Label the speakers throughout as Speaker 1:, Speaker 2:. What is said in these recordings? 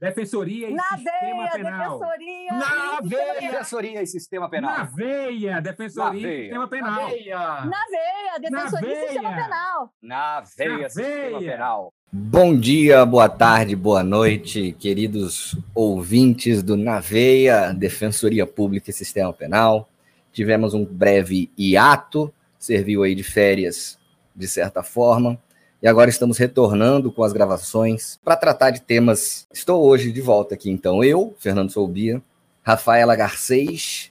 Speaker 1: Defensoria e
Speaker 2: Na
Speaker 1: Sistema
Speaker 2: veia,
Speaker 1: Penal.
Speaker 2: defensoria.
Speaker 1: Na
Speaker 2: e
Speaker 1: veia.
Speaker 3: Defensoria e Sistema
Speaker 1: Na
Speaker 3: Penal.
Speaker 1: veia! Defensoria
Speaker 3: Na
Speaker 1: e
Speaker 3: veia.
Speaker 1: Sistema Penal.
Speaker 2: Na veia, defensoria e sistema
Speaker 1: veia.
Speaker 2: penal.
Speaker 3: Na veia,
Speaker 1: Na
Speaker 3: Sistema
Speaker 1: veia.
Speaker 3: Penal.
Speaker 4: Bom dia, boa tarde, boa noite, queridos ouvintes do Naveia, Defensoria Pública e Sistema Penal. Tivemos um breve hiato, serviu aí de férias, de certa forma, e agora estamos retornando com as gravações para tratar de temas. Estou hoje de volta aqui, então, eu, Fernando Soubia, Rafaela Garcês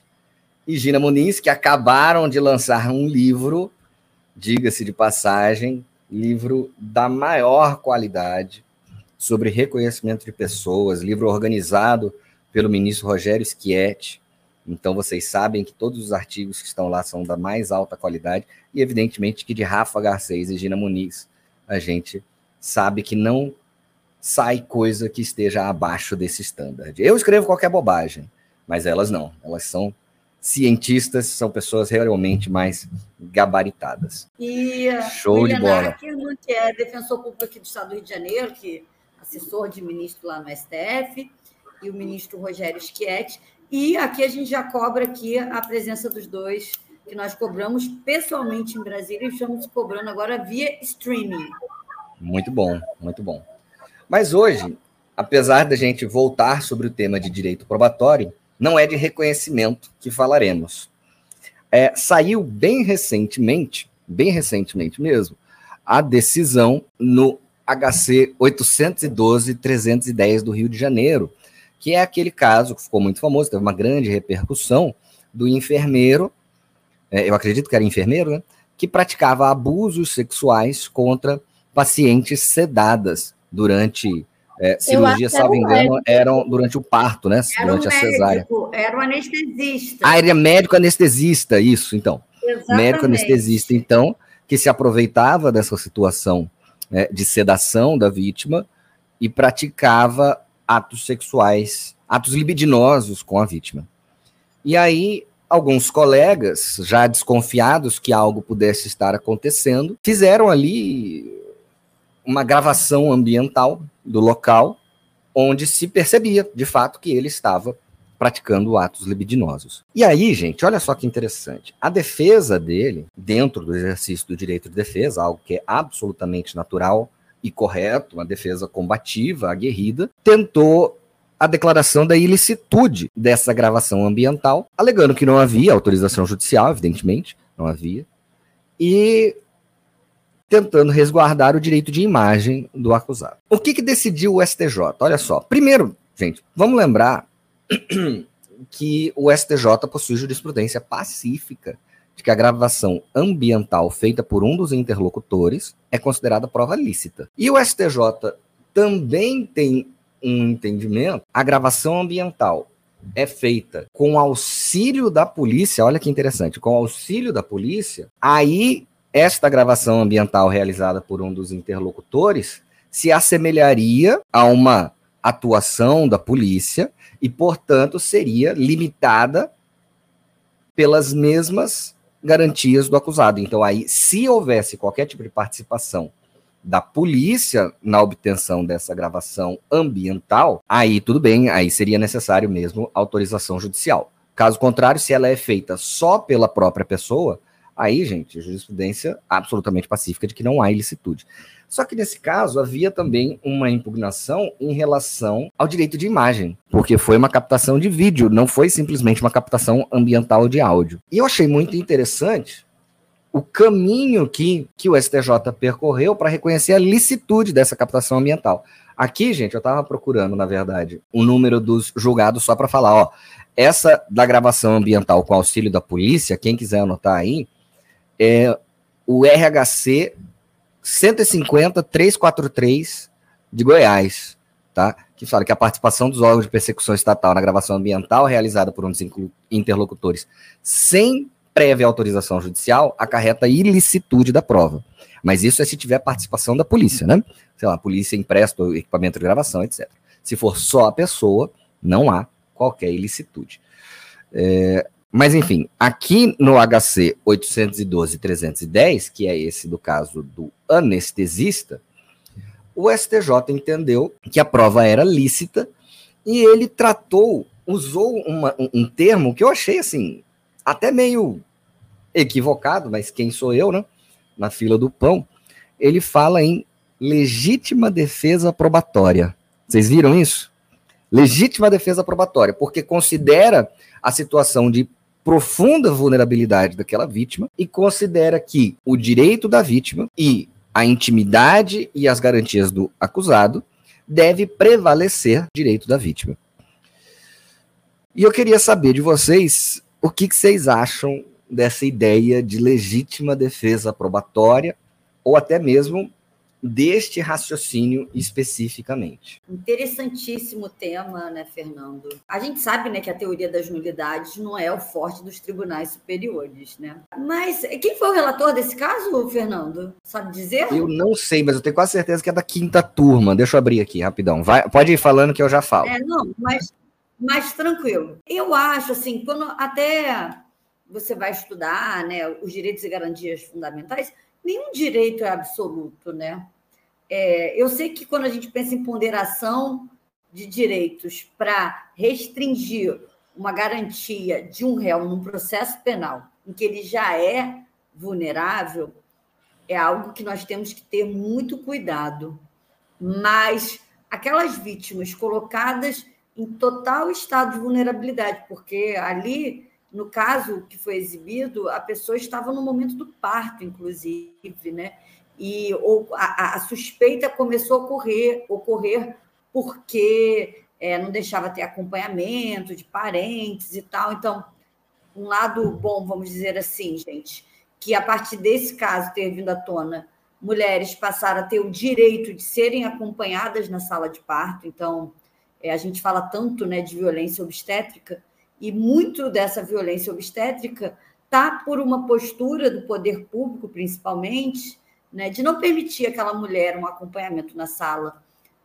Speaker 4: e Gina Muniz, que acabaram de lançar um livro, diga-se de passagem, livro da maior qualidade sobre reconhecimento de pessoas, livro organizado pelo ministro Rogério Schietti. Então vocês sabem que todos os artigos que estão lá são da mais alta qualidade e evidentemente que de Rafa Garcês e Gina Muniz a gente sabe que não sai coisa que esteja abaixo desse standard. Eu escrevo qualquer bobagem, mas elas não. Elas são cientistas, são pessoas realmente mais gabaritadas.
Speaker 5: E
Speaker 4: Show de bola.
Speaker 5: Ackerman, que é defensor público aqui do Estado do Rio de Janeiro, que é assessor de ministro lá no STF, e o ministro Rogério Schietti. E aqui a gente já cobra aqui a presença dos dois, que nós cobramos pessoalmente em Brasília e estamos cobrando agora via streaming.
Speaker 4: Muito bom, muito bom. Mas hoje, apesar da gente voltar sobre o tema de direito probatório, não é de reconhecimento que falaremos. É, saiu bem recentemente, bem recentemente mesmo, a decisão no HC 812-310 do Rio de Janeiro, que é aquele caso que ficou muito famoso, teve uma grande repercussão do enfermeiro, eu acredito que era enfermeiro, né, que praticava abusos sexuais contra pacientes sedadas durante é, cirurgia,
Speaker 5: era
Speaker 4: salvo
Speaker 5: um
Speaker 4: engano, eram durante o parto, né?
Speaker 5: Era um
Speaker 4: durante a cesárea.
Speaker 5: médico, era um anestesista.
Speaker 4: Ah, ele é médico anestesista, isso, então.
Speaker 5: Exatamente.
Speaker 4: Médico anestesista, então, que se aproveitava dessa situação né, de sedação da vítima e praticava atos sexuais, atos libidinosos com a vítima. E aí, alguns colegas, já desconfiados que algo pudesse estar acontecendo, fizeram ali uma gravação ambiental do local onde se percebia, de fato, que ele estava praticando atos libidinosos. E aí, gente, olha só que interessante. A defesa dele, dentro do exercício do direito de defesa, algo que é absolutamente natural e correto, uma defesa combativa, aguerrida, tentou a declaração da ilicitude dessa gravação ambiental, alegando que não havia autorização judicial, evidentemente, não havia, e tentando resguardar o direito de imagem do acusado. O que, que decidiu o STJ? Olha só. Primeiro, gente, vamos lembrar que o STJ possui jurisprudência pacífica de que a gravação ambiental feita por um dos interlocutores é considerada prova lícita. E o STJ também tem um entendimento, a gravação ambiental é feita com auxílio da polícia, olha que interessante, com auxílio da polícia, aí esta gravação ambiental realizada por um dos interlocutores se assemelharia a uma atuação da polícia e, portanto, seria limitada pelas mesmas garantias do acusado. Então, aí, se houvesse qualquer tipo de participação da polícia na obtenção dessa gravação ambiental, aí tudo bem, aí seria necessário mesmo autorização judicial. Caso contrário, se ela é feita só pela própria pessoa, aí, gente, jurisprudência absolutamente pacífica de que não há ilicitude. Só que nesse caso havia também uma impugnação em relação ao direito de imagem, porque foi uma captação de vídeo, não foi simplesmente uma captação ambiental de áudio. E eu achei muito interessante o caminho que, que o STJ percorreu para reconhecer a licitude dessa captação ambiental. Aqui, gente, eu estava procurando, na verdade, o número dos julgados só para falar, ó, essa da gravação ambiental com auxílio da polícia, quem quiser anotar aí, é o RHC 150-343 de Goiás, tá? Que fala que a participação dos órgãos de persecução estatal na gravação ambiental realizada por um dos interlocutores sem prévia autorização judicial acarreta ilicitude da prova. Mas isso é se tiver participação da polícia, né? Sei lá, a polícia empresta o equipamento de gravação, etc. Se for só a pessoa, não há qualquer ilicitude. É, mas, enfim, aqui no HC 812-310, que é esse do caso do anestesista, o STJ entendeu que a prova era lícita e ele tratou, usou uma, um, um termo que eu achei assim, até meio equivocado, mas quem sou eu, né? Na fila do pão, ele fala em legítima defesa probatória. Vocês viram isso? Legítima defesa probatória, porque considera a situação de profunda vulnerabilidade daquela vítima e considera que o direito da vítima e a intimidade e as garantias do acusado deve prevalecer direito da vítima. E eu queria saber de vocês o que, que vocês acham dessa ideia de legítima defesa probatória ou até mesmo deste raciocínio especificamente.
Speaker 5: Interessantíssimo tema, né, Fernando? A gente sabe, né, que a teoria das nulidades não é o forte dos tribunais superiores, né? Mas quem foi o relator desse caso, Fernando? Sabe dizer?
Speaker 4: Eu não sei, mas eu tenho quase certeza que é da quinta turma. Deixa eu abrir aqui rapidão. Vai, pode ir falando que eu já falo.
Speaker 5: É, não, mas mas tranquilo. Eu acho assim, quando até você vai estudar, né, os direitos e garantias fundamentais, nenhum direito é absoluto, né? É, eu sei que quando a gente pensa em ponderação de direitos para restringir uma garantia de um réu num processo penal em que ele já é vulnerável, é algo que nós temos que ter muito cuidado. Mas aquelas vítimas colocadas em total estado de vulnerabilidade, porque ali no caso que foi exibido, a pessoa estava no momento do parto, inclusive, né? E ou, a, a suspeita começou a ocorrer, ocorrer porque é, não deixava ter acompanhamento de parentes e tal. Então, um lado bom, vamos dizer assim, gente, que a partir desse caso ter vindo à tona, mulheres passaram a ter o direito de serem acompanhadas na sala de parto. Então, é, a gente fala tanto né, de violência obstétrica, e muito dessa violência obstétrica está por uma postura do poder público, principalmente, né, de não permitir aquela mulher um acompanhamento na sala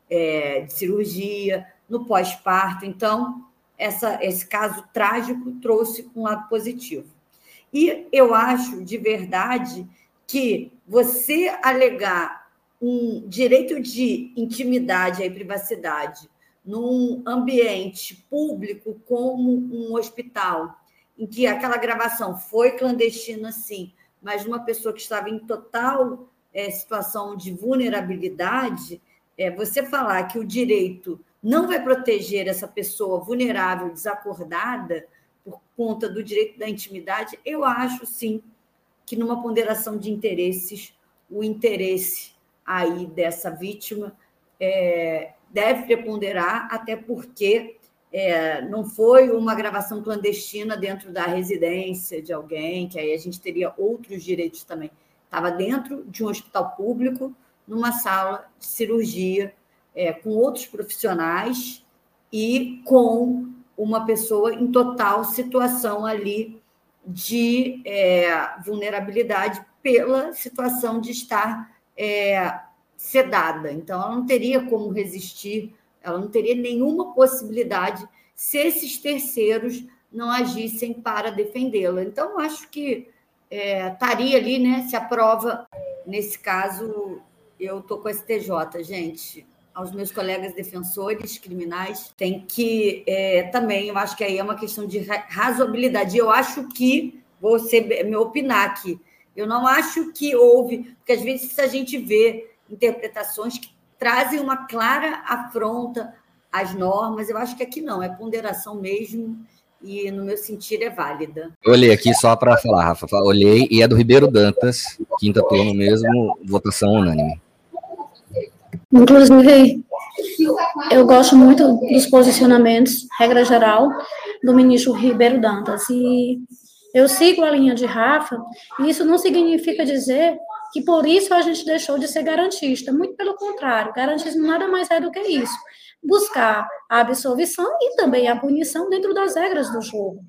Speaker 5: é, de cirurgia, no pós-parto. Então, essa, esse caso trágico trouxe um lado positivo. E eu acho, de verdade, que você alegar um direito de intimidade e privacidade num ambiente público como um hospital, em que aquela gravação foi clandestina, sim, mas uma pessoa que estava em total é, situação de vulnerabilidade, é, você falar que o direito não vai proteger essa pessoa vulnerável, desacordada, por conta do direito da intimidade, eu acho sim que numa ponderação de interesses, o interesse aí dessa vítima é, deve preponderar, até porque é, não foi uma gravação clandestina dentro da residência de alguém, que aí a gente teria outros direitos também. Estava dentro de um hospital público, numa sala de cirurgia, é, com outros profissionais e com uma pessoa em total situação ali de é, vulnerabilidade pela situação de estar é, sedada, então ela não teria como resistir, ela não teria nenhuma possibilidade se esses terceiros não agissem para defendê-la. Então, acho que é, estaria ali, né? Se a prova, nesse caso, eu estou com a STJ, gente. Aos meus colegas defensores criminais, tem que é, também, eu acho que aí é uma questão de razoabilidade. Eu acho que, vou ser, me opinar aqui, eu não acho que houve, porque às vezes a gente vê interpretações que trazem uma clara afronta às normas. Eu acho que aqui não, é ponderação mesmo e, no meu sentir, é válida.
Speaker 4: Eu olhei aqui só para falar, Rafa. Olhei e é do Ribeiro Dantas, quinta turma mesmo, votação unânime.
Speaker 3: Inclusive, eu gosto muito dos posicionamentos, regra geral, do ministro Ribeiro Dantas. E eu sigo a linha de Rafa, e isso não significa dizer que por isso a gente deixou de ser garantista. Muito pelo contrário, garantismo nada mais é do que isso. buscar a absolvição e também a punição dentro das regras do jogo.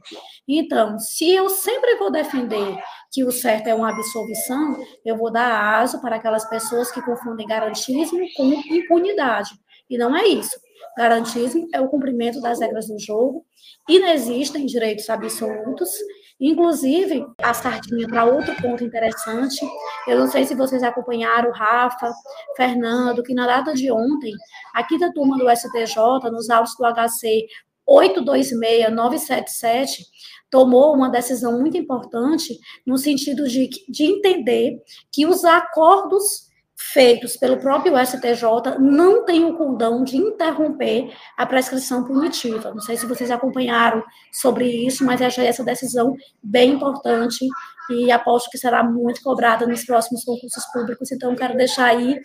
Speaker 3: Então, se eu sempre vou defender que o certo é uma absolvição, eu vou dar aso para aquelas pessoas que confundem garantismo com impunidade. E não é isso. Garantismo é o cumprimento das regras do jogo, e não existem direitos absolutos, Inclusive, a sardinha para outro ponto interessante, eu não sei se vocês acompanharam, Rafa, Fernando, que na data de ontem, aqui da turma do STJ, nos autos do HC 826977, tomou uma decisão muito importante no sentido de, de entender que os acordos feitos pelo próprio STJ não têm o condão de interromper a prescrição punitiva. Não sei se vocês acompanharam sobre isso, mas achei essa decisão bem importante e aposto que será muito cobrada nos próximos concursos públicos. Então, quero deixar aí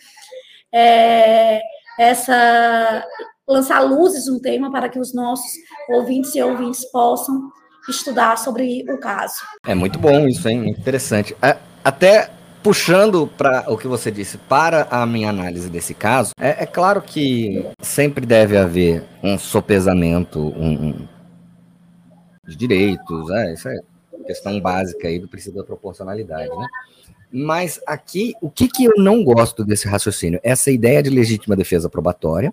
Speaker 3: é, essa lançar luzes um tema para que os nossos ouvintes e ouvintes possam estudar sobre o caso.
Speaker 4: É muito bom isso, hein? Interessante. Até puxando para o que você disse, para a minha análise desse caso, é, é claro que sempre deve haver um sopesamento um, de direitos, é, isso é questão básica aí do princípio da proporcionalidade, né? Mas aqui, o que, que eu não gosto desse raciocínio? Essa ideia de legítima defesa probatória,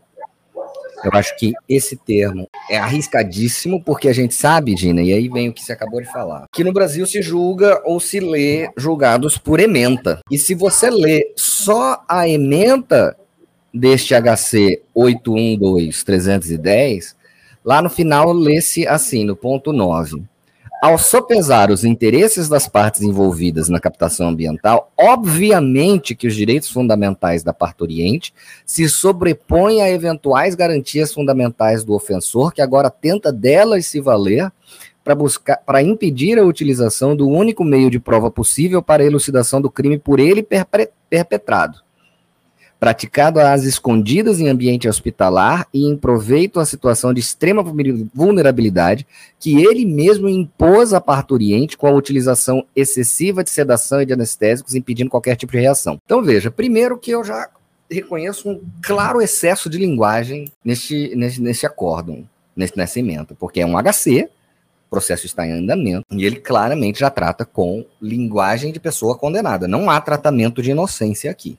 Speaker 4: eu acho que esse termo é arriscadíssimo, porque a gente sabe, Gina, e aí vem o que você acabou de falar, que no Brasil se julga ou se lê julgados por ementa. E se você lê só a ementa deste HC 812-310, lá no final lê-se assim, no ponto 9. Ao sopesar os interesses das partes envolvidas na captação ambiental, obviamente que os direitos fundamentais da parturiente se sobrepõem a eventuais garantias fundamentais do ofensor, que agora tenta delas se valer para buscar para impedir a utilização do único meio de prova possível para a elucidação do crime por ele perpetrado praticado às escondidas em ambiente hospitalar e em proveito à situação de extrema vulnerabilidade que ele mesmo impôs à parturiente com a utilização excessiva de sedação e de anestésicos, impedindo qualquer tipo de reação. Então, veja, primeiro que eu já reconheço um claro excesso de linguagem neste, neste, neste acórdão, nesse, nessa emenda, porque é um HC, o processo está em andamento, e ele claramente já trata com linguagem de pessoa condenada. Não há tratamento de inocência aqui.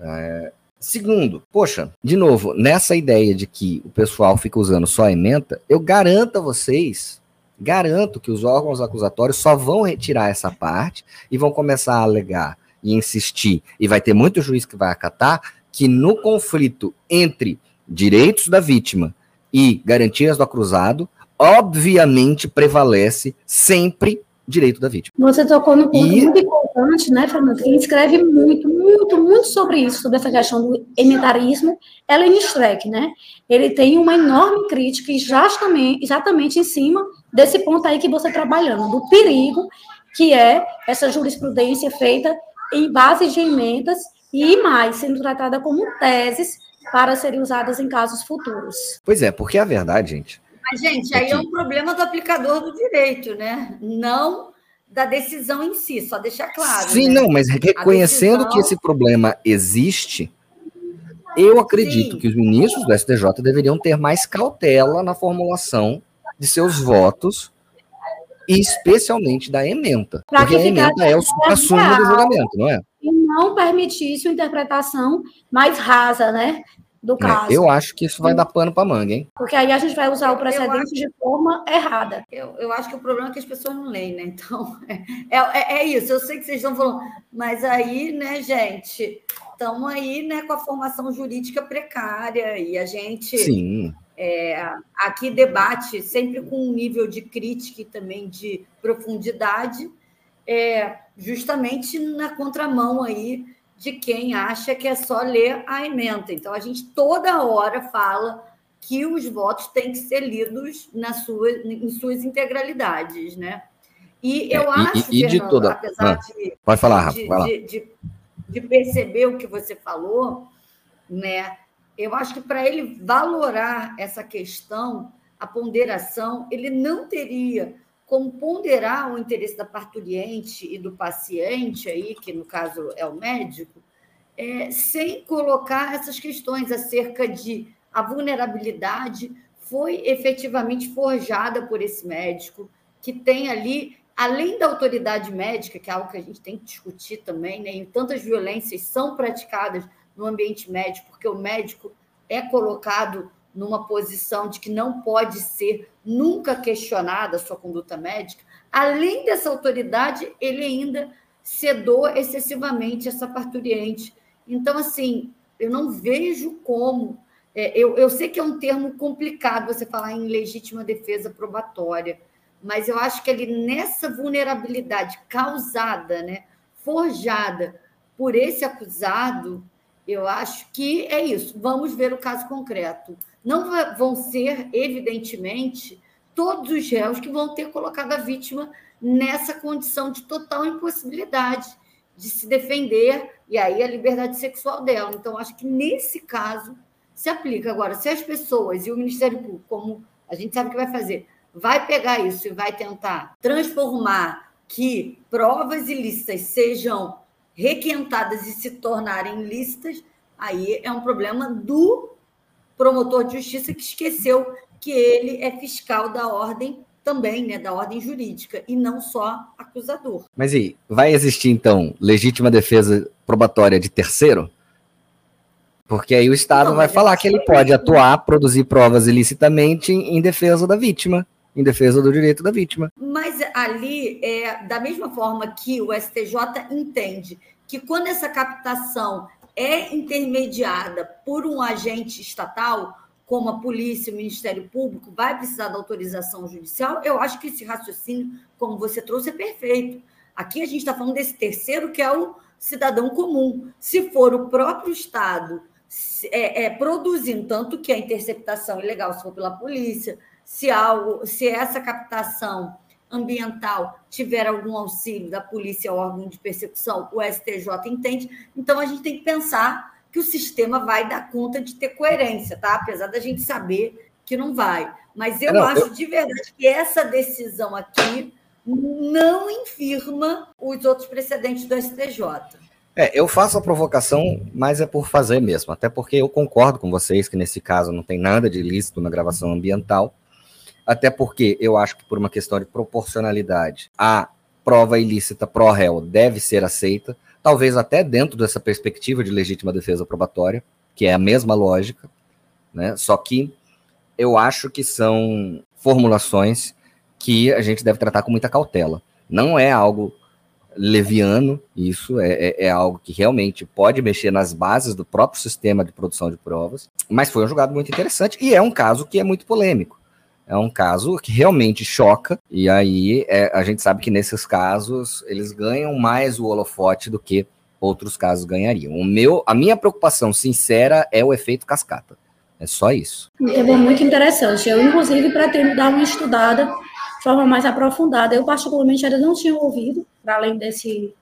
Speaker 4: É, segundo, poxa, de novo, nessa ideia de que o pessoal fica usando só ementa, eu garanto a vocês, garanto que os órgãos acusatórios só vão retirar essa parte e vão começar a alegar e insistir, e vai ter muito juiz que vai acatar, que no conflito entre direitos da vítima e garantias do acusado, obviamente prevalece sempre direito da vítima.
Speaker 3: Você tocou no ponto e... muito importante, né, Fernando? Que escreve muito, muito, muito sobre isso, sobre essa questão do ementarismo. Ellen Streck, né? Ele tem uma enorme crítica exatamente, exatamente em cima desse ponto aí que você está trabalhando, do perigo que é essa jurisprudência feita em base de emendas e mais sendo tratada como teses para serem usadas em casos futuros.
Speaker 4: Pois é, porque a verdade, gente,
Speaker 5: mas, gente, aí é um problema do aplicador do direito, né? Não da decisão em si, só deixar claro.
Speaker 4: Sim,
Speaker 5: né?
Speaker 4: não, mas reconhecendo decisão... que esse problema existe, eu acredito Sim. que os ministros do STJ deveriam ter mais cautela na formulação de seus votos, e especialmente da ementa. Pra porque a ementa é o supra-sumo do julgamento, não é?
Speaker 3: E não permitisse uma interpretação mais rasa, né? Do é, caso.
Speaker 4: Eu acho que isso vai dar pano para manga, hein?
Speaker 3: Porque aí a gente vai usar o precedente acho, de forma errada.
Speaker 5: Eu, eu acho que o problema é que as pessoas não leem, né? Então, é, é, é isso. Eu sei que vocês estão falando, mas aí, né, gente, estamos aí né, com a formação jurídica precária e a gente.
Speaker 4: Sim.
Speaker 5: É, aqui debate sempre com um nível de crítica e também de profundidade, é, justamente na contramão aí de quem acha que é só ler a emenda. Então, a gente toda hora fala que os votos têm que ser lidos na sua, em suas integralidades, né? E eu é, acho,
Speaker 4: e, e Fernando, toda... apesar ah, de, pode falar, Rafa,
Speaker 5: de, de, de, perceber o que você falou, né? Eu acho que para ele valorar essa questão, a ponderação, ele não teria como ponderar o interesse da parturiente e do paciente aí, que no caso é o médico, é, sem colocar essas questões acerca de a vulnerabilidade foi efetivamente forjada por esse médico, que tem ali, além da autoridade médica, que é algo que a gente tem que discutir também, né? e tantas violências são praticadas no ambiente médico, porque o médico é colocado numa posição de que não pode ser nunca questionada a sua conduta médica, além dessa autoridade, ele ainda sedou excessivamente essa parturiente. Então, assim, eu não vejo como. É, eu, eu sei que é um termo complicado você falar em legítima defesa probatória, mas eu acho que ele, nessa vulnerabilidade causada, né, forjada por esse acusado, eu acho que é isso. Vamos ver o caso concreto. Não vão ser, evidentemente, todos os réus que vão ter colocado a vítima nessa condição de total impossibilidade de se defender, e aí a liberdade sexual dela. Então, acho que nesse caso se aplica. Agora, se as pessoas e o Ministério Público, como a gente sabe que vai fazer, vai pegar isso e vai tentar transformar que provas ilícitas sejam requentadas e se tornarem lícitas, aí é um problema do promotor de justiça que esqueceu que ele é fiscal da ordem também, né, da ordem jurídica, e não só acusador.
Speaker 4: Mas e vai existir, então, legítima defesa probatória de terceiro? Porque aí o Estado não, vai falar que ele pode atuar, produzir provas ilicitamente em defesa da vítima, em defesa do direito da vítima.
Speaker 5: Mas ali, é, da mesma forma que o STJ entende que quando essa captação é intermediada por um agente estatal, como a polícia, o Ministério Público, vai precisar da autorização judicial, eu acho que esse raciocínio, como você trouxe, é perfeito. Aqui a gente está falando desse terceiro, que é o cidadão comum. Se for o próprio Estado é, é, produzindo, tanto que a interceptação ilegal, se for pela polícia, se, algo, se essa captação ambiental tiver algum auxílio da polícia ou órgão de persecução, o STJ entende. Então, a gente tem que pensar que o sistema vai dar conta de ter coerência, tá? Apesar da gente saber que não vai. Mas eu não, acho eu... de verdade que essa decisão aqui não infirma os outros precedentes do STJ.
Speaker 4: É, eu faço a provocação, mas é por fazer mesmo. Até porque eu concordo com vocês que nesse caso não tem nada de ilícito na gravação ambiental. Até porque eu acho que por uma questão de proporcionalidade, a prova ilícita pró réu deve ser aceita talvez até dentro dessa perspectiva de legítima defesa probatória, que é a mesma lógica, né? Só que eu acho que são formulações que a gente deve tratar com muita cautela. Não é algo leviano, isso é, é, é, algo que realmente pode mexer nas bases do próprio sistema de produção de provas, mas foi um julgado muito interessante e é um caso que é muito polêmico é um caso que realmente choca, e aí é, a gente sabe que nesses casos eles ganham mais o holofote do que outros casos ganhariam. O meu, a minha preocupação sincera é o efeito cascata. É só isso.
Speaker 3: É muito interessante. Eu, inclusive, pretendo dar uma estudada de forma mais aprofundada. Eu, particularmente, ainda não tinha ouvido, para além desse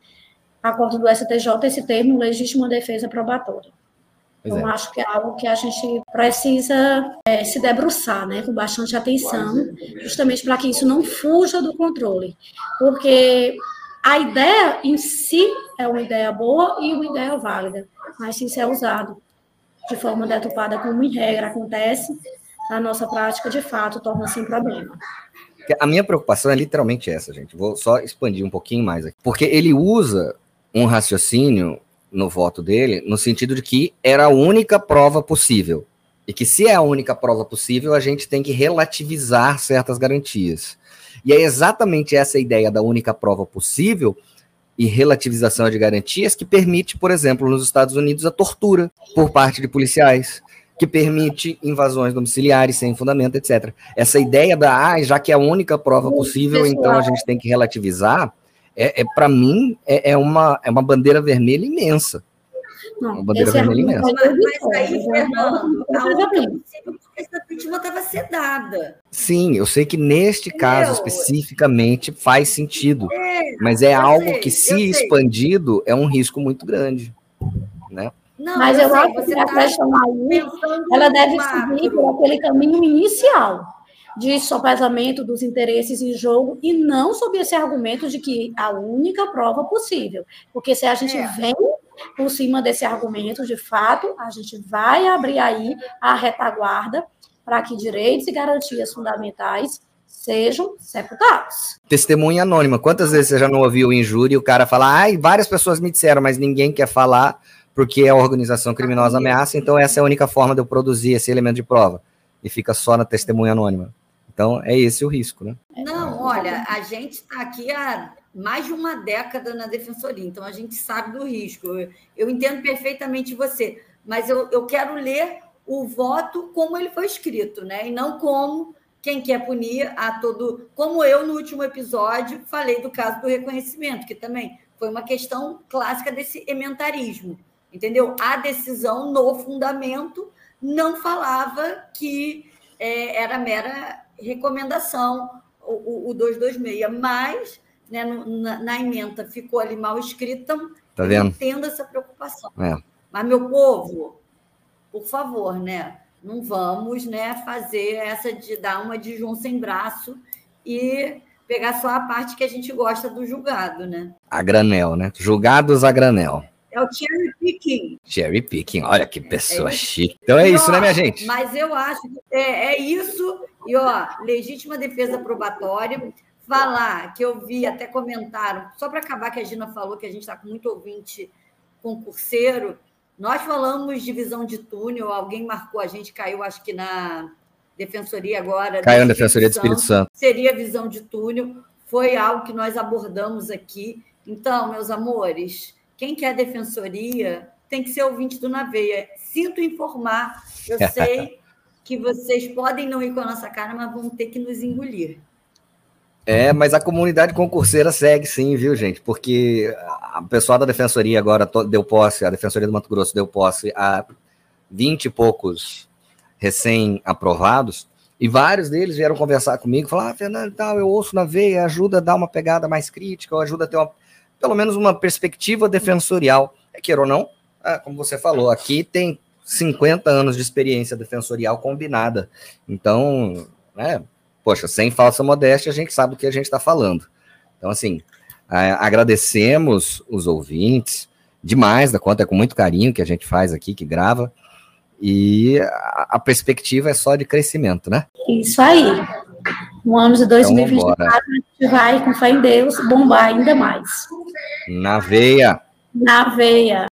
Speaker 3: acordo do STJ, esse termo legítima defesa probatória. Pois então, é. acho que é algo que a gente precisa é, se debruçar, né, com bastante atenção, justamente para que isso não fuja do controle. Porque a ideia em si é uma ideia boa e uma ideia válida, mas se isso é usado de forma deturpada, como em regra acontece, na nossa prática, de fato, torna-se um problema.
Speaker 4: A minha preocupação é literalmente essa, gente. Vou só expandir um pouquinho mais aqui. Porque ele usa um raciocínio no voto dele, no sentido de que era a única prova possível. E que se é a única prova possível, a gente tem que relativizar certas garantias. E é exatamente essa ideia da única prova possível e relativização de garantias que permite, por exemplo, nos Estados Unidos, a tortura por parte de policiais, que permite invasões domiciliares sem fundamento, etc. Essa ideia da, ah, já que é a única prova possível, então a gente tem que relativizar, é, é para mim, é, é, uma, é uma bandeira vermelha imensa. Não, uma bandeira é vermelha imensa.
Speaker 5: Mas, mas aí, Fernando, a outra porque essa vítima estava sedada.
Speaker 4: Sim, eu sei que neste caso especificamente faz sentido, é, mas é algo sei, que, se expandido, é um risco muito grande, né?
Speaker 3: Não, mas eu, eu acho que a tá chamar ela deve seguir por aquele caminho inicial de sopesamento dos interesses em jogo e não sob esse argumento de que a única prova possível. Porque se a gente é. vem por cima desse argumento, de fato, a gente vai abrir aí a retaguarda para que direitos e garantias fundamentais sejam sepultados.
Speaker 4: Testemunha anônima. Quantas vezes você já não ouviu em júri o cara falar, ai, várias pessoas me disseram, mas ninguém quer falar porque a organização criminosa ameaça, então essa é a única forma de eu produzir esse elemento de prova. E fica só na testemunha anônima. Então, é esse o risco, né?
Speaker 5: Não, olha, a gente está aqui há mais de uma década na defensoria, então a gente sabe do risco. Eu, eu entendo perfeitamente você, mas eu, eu quero ler o voto como ele foi escrito, né? E não como quem quer punir a todo. Como eu, no último episódio, falei do caso do reconhecimento, que também foi uma questão clássica desse ementarismo, entendeu? A decisão no fundamento não falava que é, era mera recomendação, o, o 226, mas né, na, na, emenda ficou ali mal escrita,
Speaker 4: tá vendo?
Speaker 5: entendo essa preocupação.
Speaker 4: É.
Speaker 5: Mas, meu povo, por favor, né? Não vamos né, fazer essa de dar uma de João sem braço e pegar só a parte que a gente gosta do julgado, né?
Speaker 4: A granel, né? Julgados a granel.
Speaker 5: É o cherry picking.
Speaker 4: Cherry picking, olha que pessoa é chique. Então é e, isso,
Speaker 5: ó,
Speaker 4: né, minha gente?
Speaker 5: Mas eu acho que é, é isso. E, ó, legítima defesa probatória. Falar que eu vi, até comentaram, só para acabar que a Gina falou que a gente está com muito ouvinte concurseiro. Nós falamos de visão de túnel, alguém marcou a gente, caiu, acho que na defensoria agora.
Speaker 4: Caiu na defensoria do Espírito Santo.
Speaker 5: Seria visão de túnel, foi algo que nós abordamos aqui. Então, meus amores, quem quer defensoria tem que ser ouvinte do Naveia. Sinto informar, eu sei que vocês podem não ir com a nossa cara, mas vão ter que nos engolir.
Speaker 4: É, mas a comunidade concurseira segue sim, viu, gente? Porque a pessoal da defensoria agora deu posse, a defensoria do Mato Grosso deu posse a 20 e poucos recém-aprovados, e vários deles vieram conversar comigo, falar, ah, Fernando, tal, eu ouço na veia, ajuda a dar uma pegada mais crítica, ou ajuda a ter uma pelo menos uma perspectiva defensorial. É, queira ou não, é, como você falou, aqui tem 50 anos de experiência defensorial combinada. Então, né, poxa, sem falsa modéstia, a gente sabe do que a gente está falando. Então, assim, agradecemos os ouvintes demais da conta, é com muito carinho que a gente faz aqui, que grava. E a, a perspectiva é só de crescimento, né?
Speaker 3: Isso aí. No ano de 2024, então, a gente vai, com fé em Deus, bombar ainda mais.
Speaker 4: Na veia.
Speaker 3: Na veia.